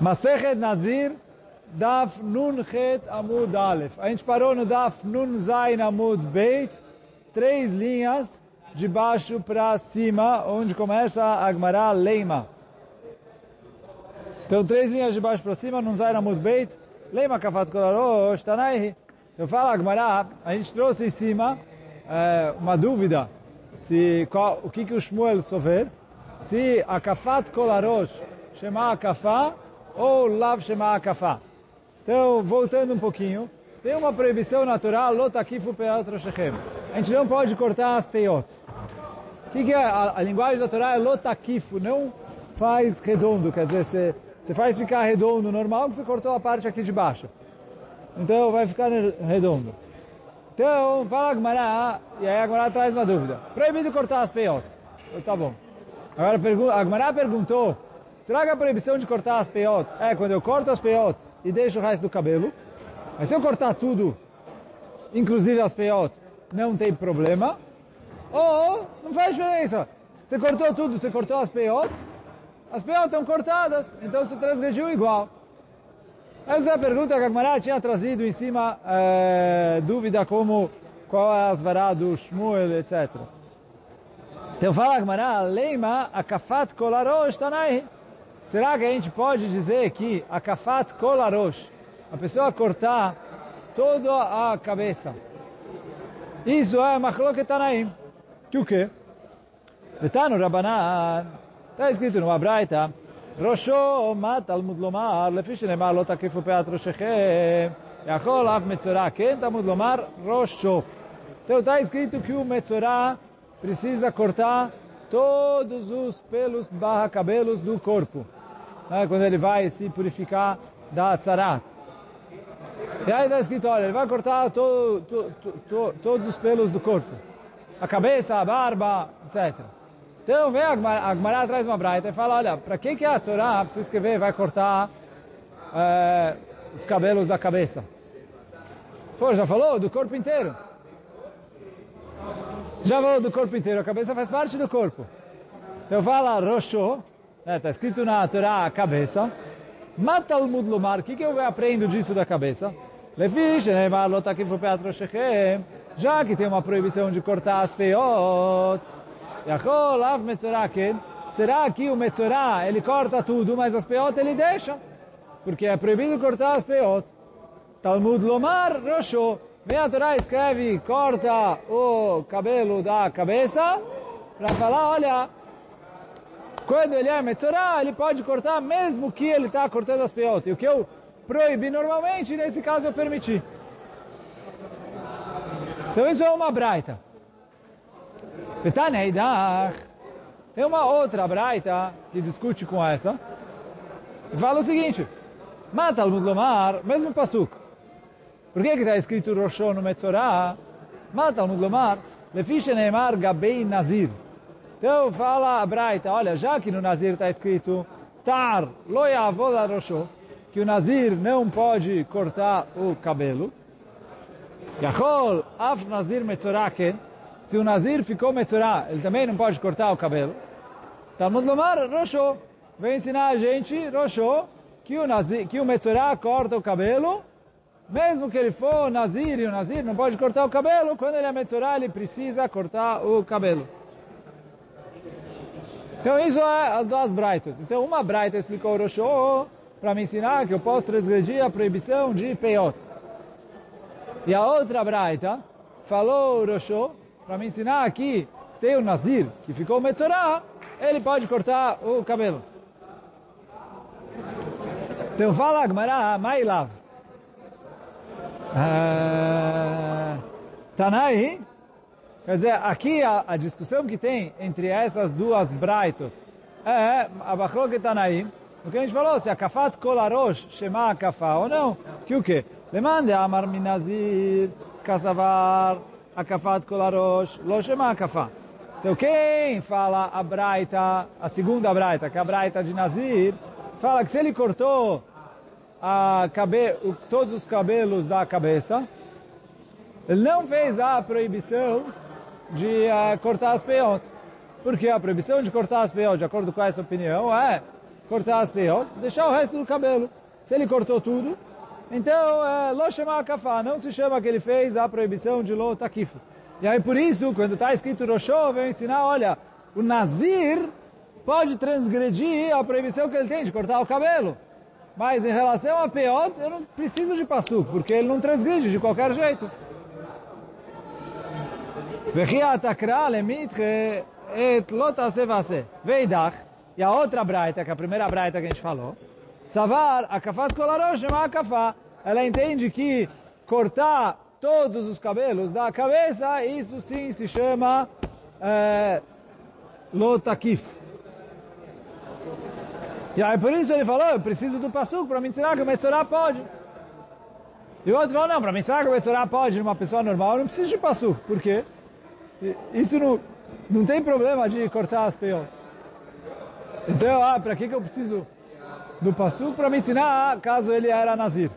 Masechet Nazir, Daf Nun Het Amud Aleph. A gente parou no Daf Nun Zain Amud Beit, três linhas de baixo para cima, onde começa a Agmará Leima. Então, três linhas de baixo para cima, Nun Zain Amud Beit, Leima Kafat Kolarosh, Tanaihi. Eu falo Agmará, a gente trouxe em cima é, uma dúvida, se, qual, o que, que o Shmuel souber, se a Kafat Kolarosh chama a Kafá, ou Lav Shema Akafá. Então, voltando um pouquinho, tem uma proibição natural, Lotakifu Peat Roshechem. A gente não pode cortar as peiot. O que, que é? A, a, linguagem da Torá é Lotakifu, não faz redondo, quer dizer, você, faz ficar redondo normal, que você cortou a parte aqui de baixo. Então, vai ficar redondo. Então, fala Gmará, e aí a Gmará traz uma dúvida. Proibido cortar as peiot. Tá bom. Agora, a Gmará perguntou, Será que a proibição de cortar as peiot é quando eu corto as peiot e deixo o resto do cabelo? Mas se eu cortar tudo, inclusive as peiot, não tem problema? Ou não faz diferença. Você cortou tudo, você cortou as peiot, as peiot estão cortadas, então você transgrediu igual. Essa é a pergunta que a Gemara tinha trazido em cima, é, dúvida como qual é as varas do Shmuel, etc. Então fala a Gemara, leima akafat kolarosh. Será que a gente pode dizer que a kafat kolarosh, a pessoa cortar toda a cabeça, isso é machloket tanaim. Que o quê? Betano Rabanan, está escrito no Abraita, ראשו מת תלמוד לומר, לפי שנאמר לא תקיפו פאת ראשיכם, יכול אף מצורע, כן תלמוד לומר ראשו. Então está escrito que o Metzorah precisa cortar todos os pelos barra cabelos do corpo né, quando ele vai se purificar da tzarat. E aí está escrito, olha, ele vai cortar to, to, to, todos os pelos do corpo. A cabeça, a barba, etc. Então vem a Agmará traz uma braita e fala, olha, para que, que a Torá precisa escrever vai cortar é, os cabelos da cabeça? Pô, já falou do corpo inteiro. Já falou do corpo inteiro, a cabeça faz parte do corpo. Então fala Roshô, Está é, escrito na Torá a cabeça. Mata o mudlumar. O que, que eu aprendo disso da cabeça? Já que tem uma proibição de cortar as metzoraken. Será que o metzorá, ele corta tudo, mas as peot ele deixa? Porque é proibido cortar as peot. Talmud lomar rosho. Vem a Torá escreve, corta o cabelo da cabeça, para falar, olha, quando ele é Metzorah, ele pode cortar mesmo que ele está cortando as peotas. E o que eu proibi normalmente, nesse caso eu permiti. Então isso é uma braita. Tem uma outra braita que discute com essa. E fala o seguinte. Mata al Mudlomar, mesmo pasuk. Por que está escrito Roshon no Metzorah? Mata al Mudlomar, Lefishe Neymar Gabei Nazir. Então fala a Braita, olha, já que no Nazir está escrito Tar lo rosho, que o Nazir não pode cortar o cabelo. Yachol af Nazir metzoraken, se o Nazir ficou metzorá, ele também não pode cortar o cabelo. Talmud Lomar Rosho, vem ensinar a gente, Rosho, que o, nazir, que o metzorá corta o cabelo, mesmo que ele for Nazir e o Nazir não pode cortar o cabelo, quando ele é metzorá, ele precisa cortar o cabelo. Então isso é as duas braitas. Então uma braita explicou o Roshô para me ensinar que eu posso transgredir a proibição de peiot. E a outra braita falou o Roshô para me ensinar que se tem um Nazir que ficou Metzorah, ele pode cortar o cabelo. Então fala Agmará, Mailav. Uh, Tanai, Quer dizer, aqui a, a, discussão que tem entre essas duas braitos é a Bachlok Tanaim, o que a gente falou, se a Kafat Kolarosh chama a Kafá ou não, que o quê? Lemande Amar Minazir, Kasavar, a Kafat Kolarosh, lo chama a Kafá. Então quem fala a braita, a segunda braita, que é a braita de Nazir, fala que se ele cortou a cabe, todos os cabelos da cabeça, ele não fez a proibição de uh, cortar as peiot. Porque a proibição de cortar as peiot, de acordo com essa opinião, é cortar as peiot, deixar o resto do cabelo. Se ele cortou tudo, então, é, lo chama kafá, não se chama que ele fez a proibição de lo takif. E aí por isso, quando está escrito Roshô, vem ensinar, olha, o Nazir pode transgredir a proibição que ele tem de cortar o cabelo. Mas em relação a Peot, eu não preciso de passo, porque ele não transgride de qualquer jeito. E a outra braita, que é a primeira braita que a gente falou, Savar, akafat kolarosh, a akafá. Ela entende que cortar todos os cabelos da cabeça, isso sim se chama é, lotakif. E aí por isso ele falou, eu preciso do passuco para me ensinar que o Metzorah pode. E o outro falou, não, para me ensinar que o Metzorah pode uma pessoa normal, eu não preciso de passuco. Por quê? Isso não, não tem problema de cortar as peias. Então, ah, para que, que eu preciso do passuco? Para me ensinar caso ele era nazir.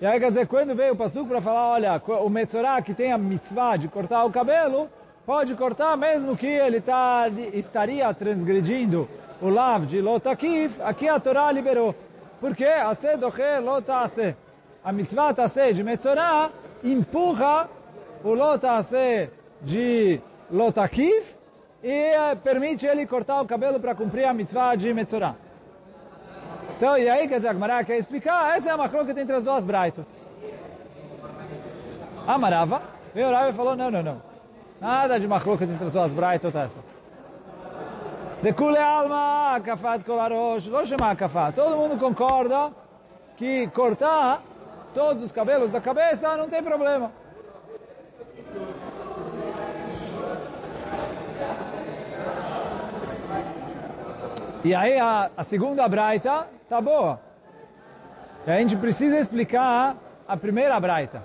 E aí quer dizer, quando veio o Passuco para falar, olha, o Metzorah que tem a mitzvah de cortar o cabelo, pode cortar mesmo que ele tá, estaria transgredindo o lav de Lotakif, aqui a Torá liberou. Porque a sedoche lotase. A mitzvah tase de Metzorah empurra o lotase de Lotakif e eh, permite ele cortar o cabelo para cumprir a mitzvah de Metzorah. Então, e aí, dizer, a Gemara quer explicar, essa é a macroca entre as duas braitos. Amarava, veio o Rav falou, não, não, não. Nada de macroca entre as duas braitot essa. De kule alma, kafat kolarosh, lo chama kafat. Todo mundo concorda que cortar todos os cabelos da cabeça não tem problema. E aí a, a segunda braita tá boa. E a gente precisa explicar a primeira braita.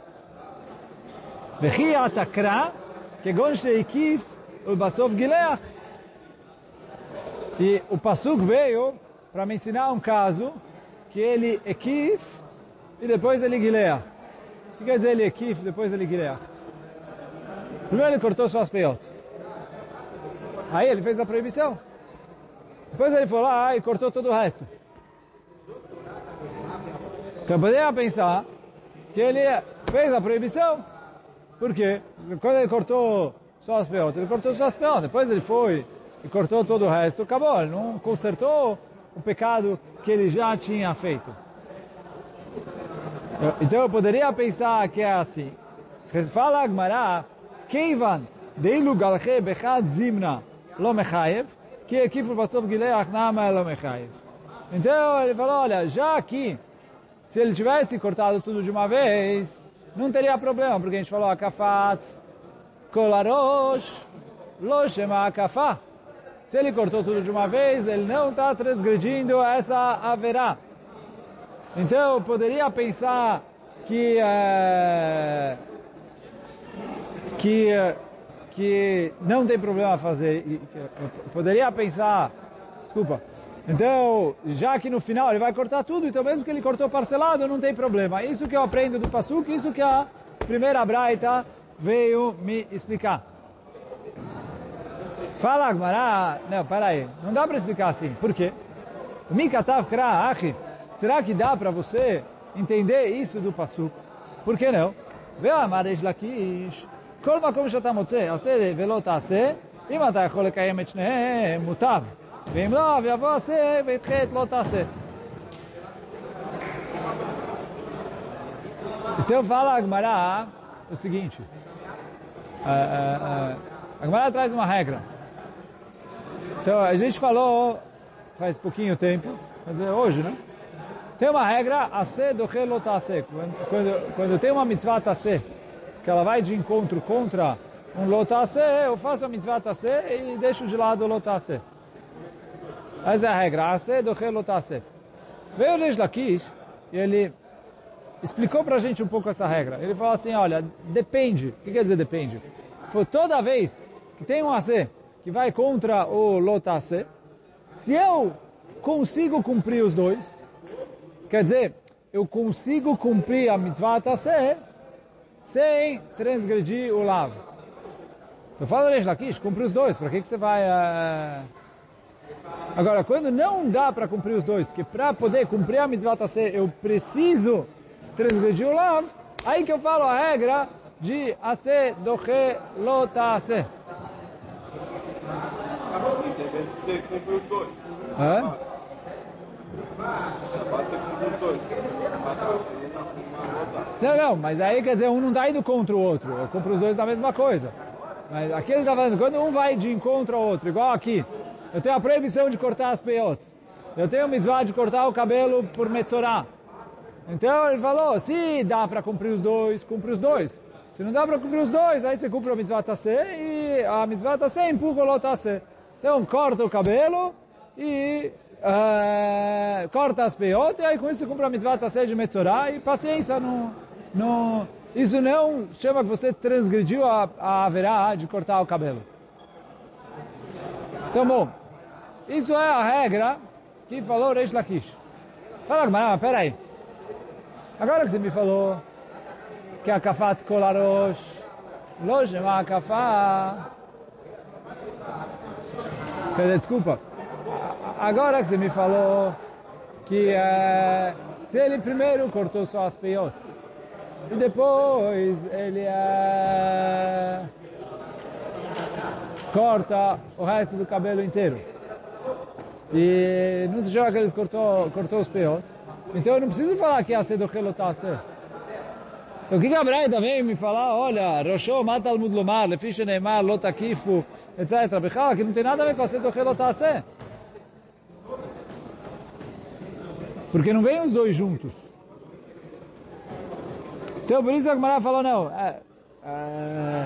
Vechi atakra, kegon sheikif, ulbasov gileach. E o Passuk veio para me ensinar um caso que ele ekif e depois ele gileach. O que quer dizer ele ekif e depois ele gileach? Primeiro ele cortou suas peiot. Aí ele fez a proibição. Depois ele foi lá e cortou todo o resto. Então poderia pensar que ele fez a proibição. Por quê? Quando ele cortou só as ele cortou só as. Depois ele foi e cortou todo o resto, acabou. Ele não consertou o pecado que ele já tinha feito. Então eu poderia pensar que é assim. Fala Agmará, Keivan, Deilu Galche Bechad Zimna Lo Mechayev, que equipe Basov Gileach Nama Lo Mechayev. Então ele falou, olha, já aqui, se ele tivesse cortado tudo de uma vez, não teria problema, porque a gente falou Akafat, Kolarosh, Loshema Akafá. Se ele cortou tudo de uma vez, ele não está transgredindo essa haverá. Então, eu poderia pensar que é, que que não tem problema fazer. poderia pensar, desculpa, então, já que no final ele vai cortar tudo, então mesmo que ele cortou parcelado, não tem problema. Isso que eu aprendo do Pasuk, isso que a primeira Braita veio me explicar. Fala, Agmará, não, peraí, não dá para explicar assim. Por quê? O Mikatav Kra Achi, será que dá para você entender isso do Pasuk? Por que não? Vê a Maresh Lakish, כל מקום שאתה מוצא, עשה ולא תעשה, אם אתה יכול לקיים את שניהם, מוטב. ואם לא, ויבוא עשה וידחה את לא תעשה. Então fala a Agmará o seguinte, a, a, a Agmará traz uma regra. então a gente falou faz pouquinho tempo, quer dizer, hoje, né? Tem uma regra, a se do relotase. Quando, quando tem uma mitzvah tase, que ela vai de encontro contra um lotase, eu faço a mitzvah tase e deixo de lado o lotase. Essa é a regra. Ase do relotase. Veio o Reish Lakish e ele explicou para a gente um pouco essa regra. Ele falou assim, olha, depende. O que quer dizer depende? Foi toda vez que tem um ase que vai contra o lotase, se eu consigo cumprir os dois, quer dizer, eu consigo cumprir a mitzvah tase, sem transgredir o lav. Então fala Reish Lakish, cumpre os dois, para que, que você vai... Uh... Agora, quando não dá para cumprir os dois, que para poder cumprir a mitzvah tassé, eu preciso transgredir o lav, aí que eu falo a regra de ase doche lo tassé. Você cumpre os dois. Hã? Não, não, mas aí quer dizer, um não está indo contra o outro. Eu compro os dois da mesma coisa. Mas aqui ele está falando, quando um vai de encontro ao outro, igual aqui, eu tenho a proibição de cortar as peiot. Eu tenho a mitzvah de cortar o cabelo por metzorá. Então ele falou, se dá para cumprir os dois, cumpre os dois. Se não dá para cumprir os dois, aí você cumpre a mitzvah tassé e a mitzvah tassé empurra o lotassé. Então corta o cabelo e uh, corta as peiot e aí com isso cumpre a mitzvah tassé de metzorá e paciência, não, não, isso não chama que você transgrediu a, a haverá de cortar o cabelo. Então, bom, isso é a regra que falou Reish Lakish. Fala, mas peraí. Agora que você me falou que a kafat kolarosh, loje a kafá. Peraí, desculpa. Agora que você me falou que é, se ele primeiro cortou só as peiot, e depois ele é, corta o resto do cabelo inteiro. E não se chama que ele cortou, cortou os peões. Então eu não preciso falar que a do relotase. Então o que a Braita vem me falar? Olha, Roshô mata al mudlomar, neymar, lotakifu, etc. Bechala, que não tem nada a ver com a do relotase. Porque não vem os dois juntos. Então por isso a Gemara falou, não, é, é,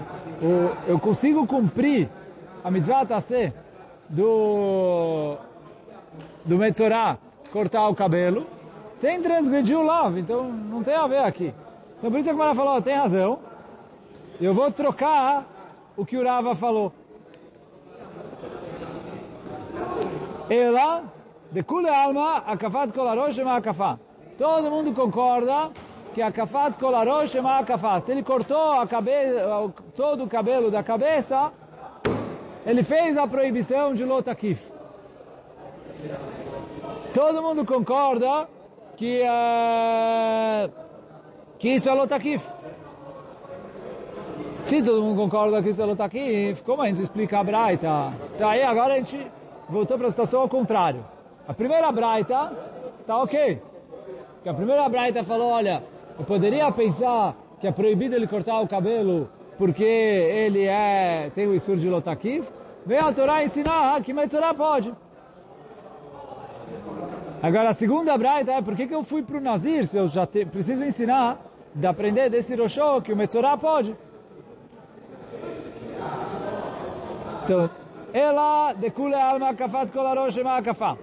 eu consigo cumprir a mitzvah tassé do, do Metzorah, cortar o cabelo, sem transgredir o love, então não tem a ver aqui. Então por isso a Gemara falou, tem razão, eu vou trocar o que o Rava falou. Ela, de kule alma, akafat kolarosh ema akafá. Todo mundo concorda que a kafat kolarosh ema akafá. Se ele cortou a cabeça, todo o cabelo da cabeça, ele fez a proibição de lotakif. Todo mundo concorda que, uh, que isso é lotakif. Se todo mundo concorda que isso é lotakif, como a gente explica a Braita? Então aí agora a gente voltou para a situação ao contrário. A primeira Braita está ok. Porque a primeira Braita falou, olha, eu poderia pensar que é proibido ele cortar o cabelo porque ele é, tem o Isur de Lotakif, vem a Torá ensinar que Metzorah pode. Agora, a segunda braita é por que, que eu fui para o Nazir se eu já te, preciso ensinar, de aprender desse Roshô que o Metzorah pode. Então, ela decule alma kafat kol arosh ma kafa.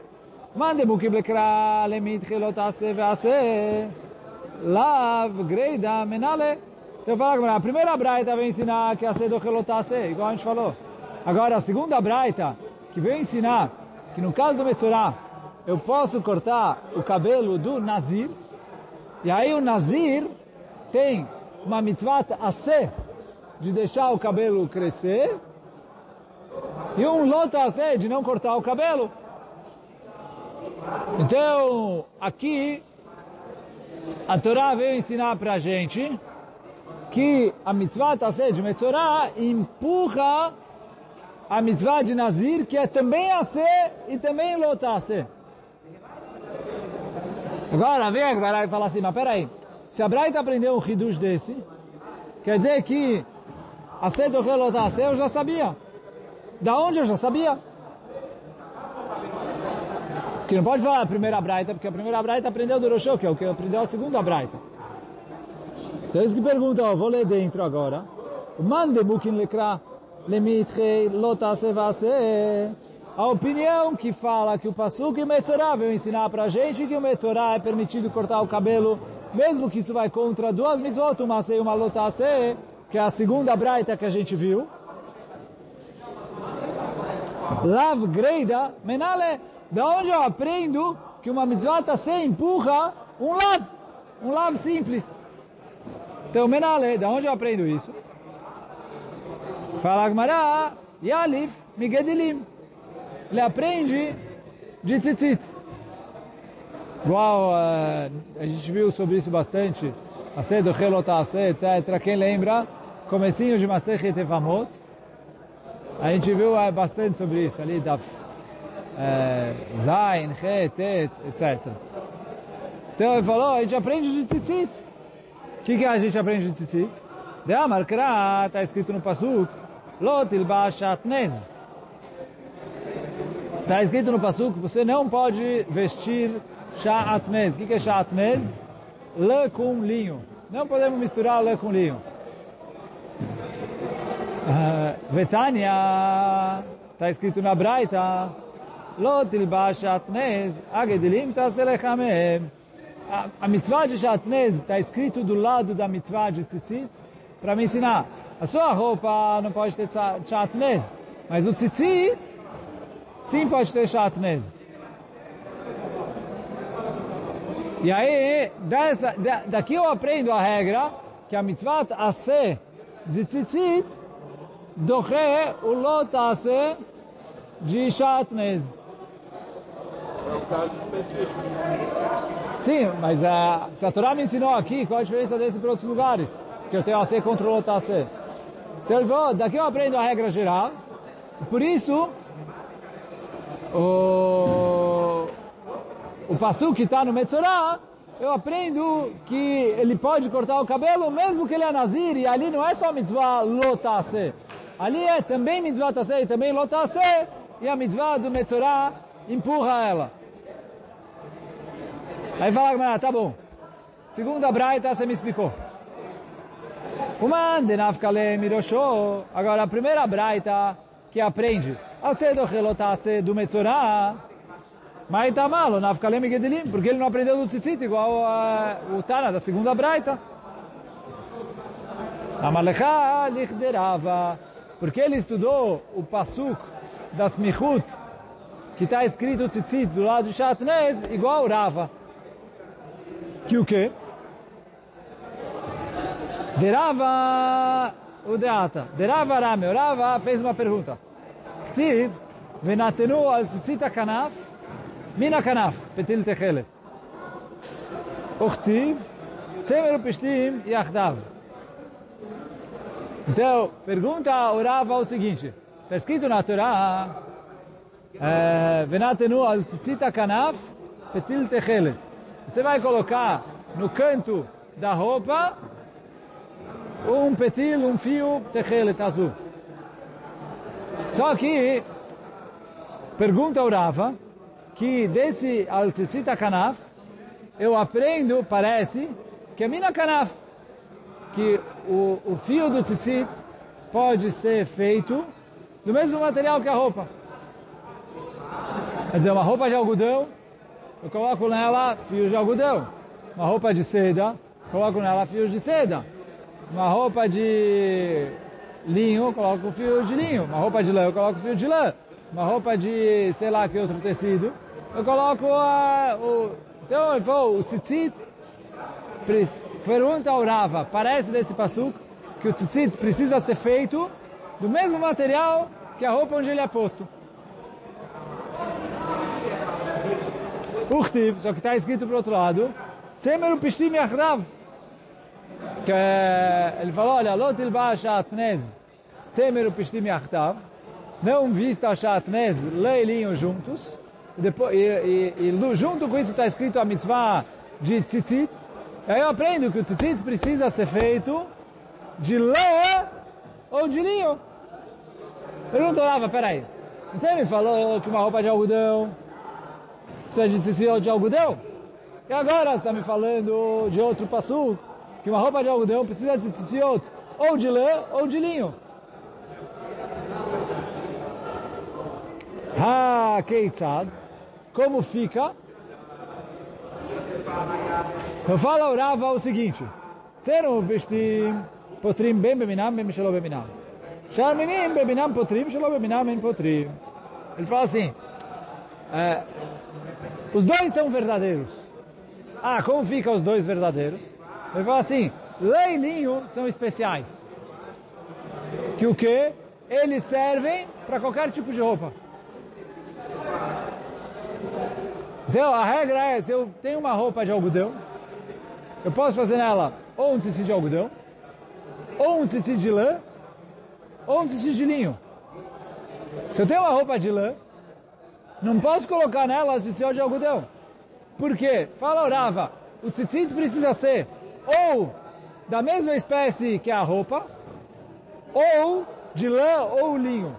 Mande bukim lekra lemit chilot ase vease. Lav greida menale. Então fala a primeira braita vem ensinar que a do chilot ase, igual a gente falou. Agora, a segunda braita, que veio ensinar que no caso do Metzorah, eu posso cortar o cabelo do Nazir, e aí o Nazir tem uma mitzvah a de deixar o cabelo crescer, e um lota a de não cortar o cabelo. Então, aqui, a Torá veio ensinar para a gente que a mitzvah a de Metzorah empurra a mitzvah de Nazir, que é também a ser e também lota a ser. Agora, vem agora e fala assim, mas peraí, se a Braita aprendeu um hidush desse, quer dizer que a ser do lota a ser eu já sabia. Da onde eu já sabia? Que não pode falar a primeira Braita, porque a primeira Braita aprendeu do Roshô, que é o que aprendeu a segunda Braita. Então eles que perguntam, ó, vou ler dentro agora. Mande bukin lekra lemitre lotase vase. A opinião que fala que o Pasuk e o Metzorah veio ensinar pra gente que o Metzorah é permitido cortar o cabelo, mesmo que isso vai contra duas mitzvot, uma se e uma lotase, que é a segunda braita que a gente viu. Lav greida menale. Da onde eu aprendo que uma mitzvah se empurra um lav, um lav simples. Então, Menale, da onde eu aprendo isso? Fala Agmará, Yalif Migedilim. Ele aprende de tzitzit. Igual uh, a gente viu sobre isso bastante, a cedo Helotase, etc. Quem lembra? Comecinho de Masechet Evamot. A gente viu uh, bastante sobre isso ali, da uh, Zain, Het, Et, etc. Então ele falou, a gente aprende de tzitzit. O que, que a gente aprende de tzitzit? De Amar Kra, está escrito no Pasuk, Lotil Shatnez. Está escrito no Pasuk, você não pode vestir Shatnez. O que, é Shatnez? Lã com linho. Não podemos misturar lã com linho. Uh, Vetania, está escrito na Braita, Lotil Shatnez, Agedilim Taselechamem a, mitzvah de Shatnez está escrito do lado da mitzvah de Tzitzit para me ensinar. A sua roupa não pode ter Shatnez, mas o Tzitzit sim pode ter Shatnez. E aí, dessa, daqui eu aprendo a regra que a mitzvah ase de Tzitzit doche o lot ase de Shatnez. É um caso específico. Sim, mas uh, se a Torá me ensinou aqui, qual a diferença desse para outros lugares? Que eu tenho a ser contra o outro a ser. Então ele falou, daqui eu aprendo a regra geral, por isso, o, o passo que está no Metzorah, eu aprendo que ele pode cortar o cabelo mesmo que ele é nazir, e ali não é só mitzvah lotase. Ali é também mitzvah tase e também lotase, e a mitzvah do Metzorah empurra ela. Aí fala, tá bom. Segunda braita, você me explicou. Agora, a primeira braita que aprende a ser do relotase do Metzorah, mas tá mal, nafkale migedelim, porque ele não aprendeu do tzitzit igual a, o Tana da segunda braita. Amalecha lichderava, porque ele estudou o pasuk das michut, que está escrito tzitzit do lado de Shatnez, igual o Rava. Que o quê? Derava o Deata. Derava Rame. O Rava fez uma pergunta. Ktiv, venatenu al tzitzita kanaf, mina kanaf, petil techelet. Uchtiv, tzemer pishtim yachdav. Então, pergunta ao Rava o seguinte. Está escrito na Torá, venatenu al tzitzita kanaf, petil techelet. Você vai colocar no canto da roupa um petil, um fio techelet azul. Só que, pergunta ao Rafa, que desse al-tzitzita kanaf, eu aprendo, parece, que é mina kanaf, que o, o fio do tzitzit pode ser feito do mesmo material que a roupa. Quer dizer, uma roupa de algodão eu coloco nela fios de algodão. Uma roupa de seda, coloco nela fios de seda. Uma roupa de linho, coloco fio de linho. Uma roupa de lã, eu coloco fio de lã. Uma roupa de, sei lá, que outro tecido, eu coloco a, o... Então, ele falou, o tzitzit, pergunta ao Rava, parece desse passuco, que o tzitzit precisa ser feito do mesmo material que a roupa onde ele é posto. Uchtiv, só que está escrito para o outro lado, Tzemer o Pishtim Yachdav. Que ele falou, olha, Lotil Ba Shatnez, Tzemer o Pishtim Yachdav, não vista Shatnez, leilinho juntos, e, depois, e, e, e junto com isso está escrito a mitzvah de tzitzit, aí eu aprendo que o tzitzit precisa ser feito de lã ou de linho. Pergunta Lava, peraí, você me falou que uma roupa de algodão precisa de tecido de algodão? E agora você está me falando de outro passo, que uma roupa de algodão precisa de tecido ou de lã ou de linho. Ha, keitzad. Como fica? Então fala o Rava o seguinte. Tzerum bishtim potrim bem beminam bem shelo beminam. Sharminim beminam potrim shelo beminam bem potrim. Ele fala assim, é, os dois são verdadeiros. Ah, como ficam os dois verdadeiros? Ele fala assim, lã e linho são especiais. Que o que? Eles servem para qualquer tipo de roupa. Então, a regra é, se eu tenho uma roupa de algodão, eu posso fazer nela ou um tecido de algodão, ou um tecido de lã, ou um tecido de linho. Se eu tenho uma roupa de lã, não posso colocar nela tecido de algodão. Por quê? Fala Orava, o tzitzit precisa ser ou da mesma espécie que a roupa, ou de lã ou linho.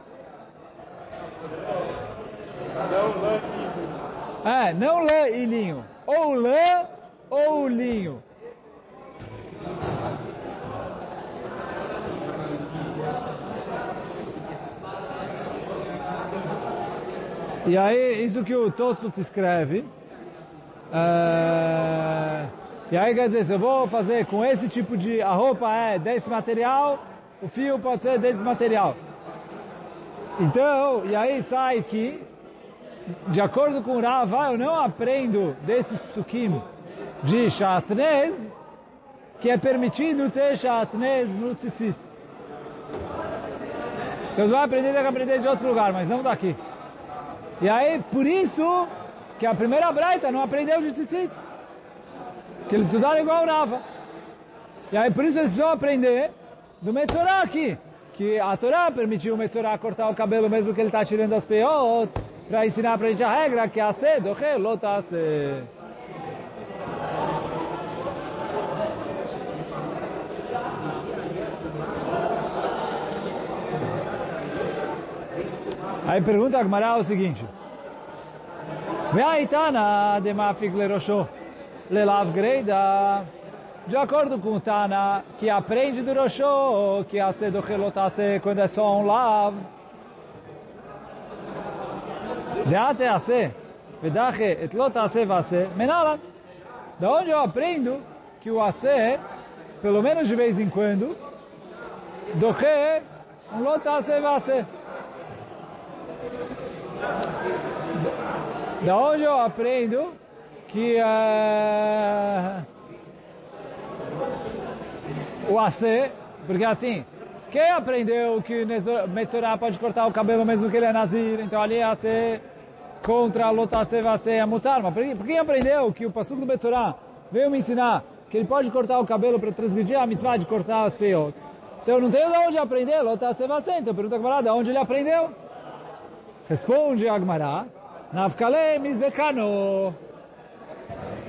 Não lã É, não lã e linho. Ou lã ou linho. E aí, isso que o Tossut escreve, é, e aí quer dizer, se eu vou fazer com esse tipo de, a roupa é desse material, o fio pode ser desse material. Então, e aí sai que, de acordo com Rava, eu não aprendo desses psukim de shatnez, que é permitido ter shatnez no tzitzit. Então, você vai aprender, tem que aprender de outro lugar, mas não daqui. E aí, por isso, que a primeira braita não aprendeu de tzitzit. Que eles estudaram igual Rava. E aí, por isso eles precisam aprender do Metzorah aqui. Que a Torá permitiu o Metzorah cortar o cabelo mesmo que ele está tirando as peot, para ensinar para a gente a regra que a sed, o lotase. Aí pergunta a Gmará o seguinte. Ve'aitana de mafik lerosho lelav greida. De acordo com o Tana, que aprende do Rosho, que a do relotase quando é só um lav. Deate ase, vedache et lotase vase, menalan. Da onde eu aprendo que o ase, pelo menos de vez em quando, doche um lotase vase. Da onde eu aprendo que uh, o AC, porque assim, quem aprendeu que Metzorah pode cortar o cabelo mesmo que ele é Nazir, então ali é AC contra a Lotase é mutar, mas por quem aprendeu que o Passuco do Metzorah veio me ensinar que ele pode cortar o cabelo para transgredir a mitzvah de cortar os peiot? Então eu não tenho de onde aprender Lotase Vase, então pergunta a Gmará, de onde ele aprendeu? Responde a Gmará, Navkale Mizekano.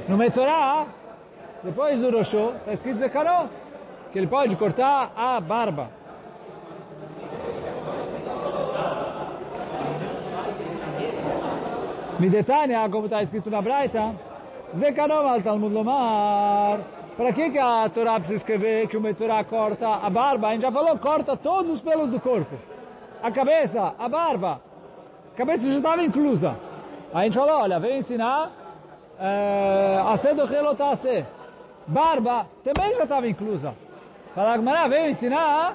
No Metzorah, depois do Roshô, está escrito Zekano, que ele pode cortar a barba. Midetania, como está escrito na Braita, Zekano al Talmud Lomar. Para que, que a Torá precisa escrever que o Metzorah corta a barba? A gente já falou, corta todos os pelos do corpo. A cabeça, a barba. A cabeça já estava inclusa. A gente falou, olha, veio ensinar a ser do relotase. Barba também já estava inclusa. Fala Gmará veio ensinar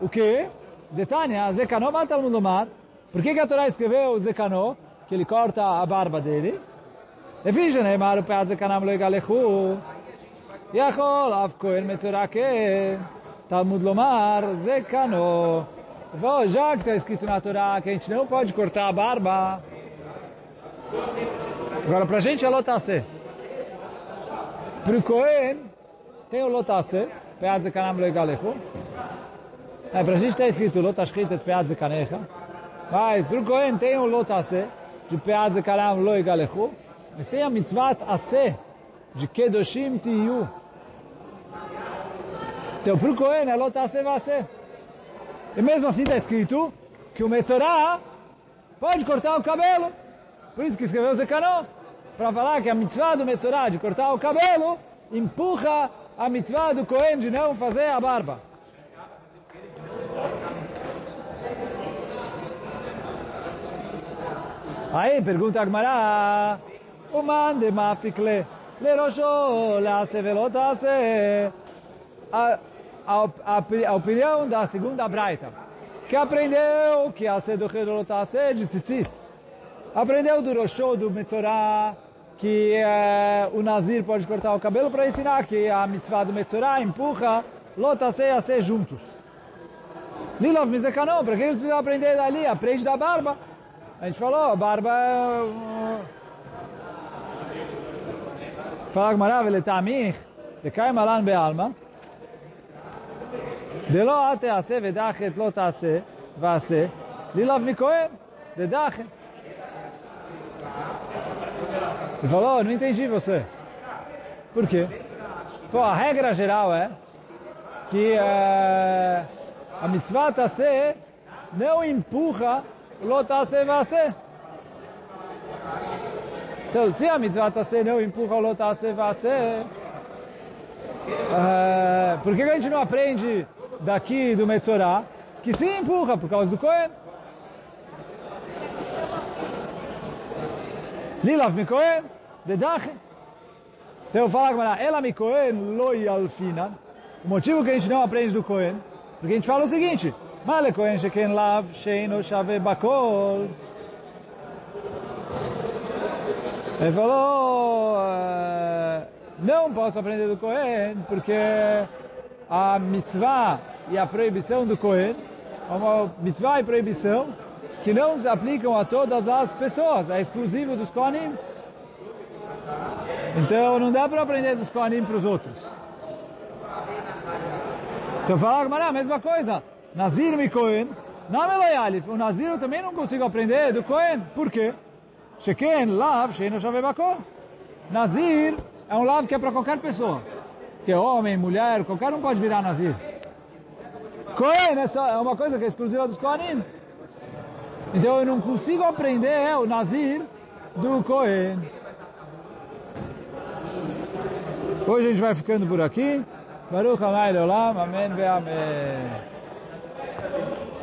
o quê? Detânia, Zekanó, mata o mar. Por que, que a Torá escreveu Zekanó? Que ele corta a barba dele. E finge, né? Maru pead Zekanam lo igalechu. יכול אף כהן מצורע כן, תלמוד לומר, זה כנו. Já que está escrito na Torá que a gente não pode cortar a barba, Agora, para a gente é lotase. Para o Cohen, tem o lotase, pead de kanam lo igalechu. É, para a gente está escrito lotashchitet pead de kanecha. Mas para o Cohen tem o lotase, de pead de kanam lo igalechu. Mas tem a mitzvah ase, de kedoshim tiyu. Então, para o Cohen é lotase vase. E mesmo assim está escrito que o Metzorah pode cortar o cabelo. Por isso que escreveu Zekanó, para falar que a mitzvah do Metzorah de cortar o cabelo empurra a mitzvah do Cohen de não fazer a barba. Aí pergunta a Gmará, o man de mafikle, le rosho, la sevelotase, a, opinião da segunda braita, que aprendeu que a seduchedolotase de tzitzit, aprendeu do Roshô, do Metzorah, que é, o Nazir pode cortar o cabelo para ensinar que a mitzvah do Metzorah empurra Lotasei a ser juntos. Lilov Mizekanon, para que eles aprender dali? Aprende da barba. A gente falou, a barba é... Fala Gmará, ולטעמיך, לקיים עלן בעלמא, דלא אל תעשה ודחת לא תעשה ועשה, לילב מכהן, דדחת. Ele falou, não entendi você. Por quê? Pô, a regra geral é que uh, a mitzvah tase não empurra lo tase vase. Então, se a mitzvah tase não empurra lo tase vase, por que a gente não aprende daqui do Metzorah que sim empurra por causa do Cohen? Lilav de Dache. Então fala agora, ela Mikohen loi alfina. O motivo que a gente não aprende do Cohen, porque a gente fala o seguinte, Cohen sheken lav sheino shave bakol. Ele falou, não posso aprender do Cohen, porque a mitzvah e a proibição do Cohen, uma mitzvah e proibição que não se aplicam a todas as pessoas, é exclusivo dos Kohanim. Então não dá para aprender dos Kohanim para os outros. Então fala a mesma coisa. Nazir mi Kohen, não Eloyalif. O Nazir eu também não consigo aprender do Kohen. Por quê? Sheken lav sheino shavebakol. Nazir é um lav que é para qualquer pessoa. Que é homem, mulher, qualquer um pode virar Nazir. Kohen é, só, é uma coisa que é exclusiva dos Kohanim. Então eu não consigo aprender é, o Nazir do Cohen. Hoje a gente vai ficando por aqui. Baruch Amai Leolam. Amém ve Amém. Thank you.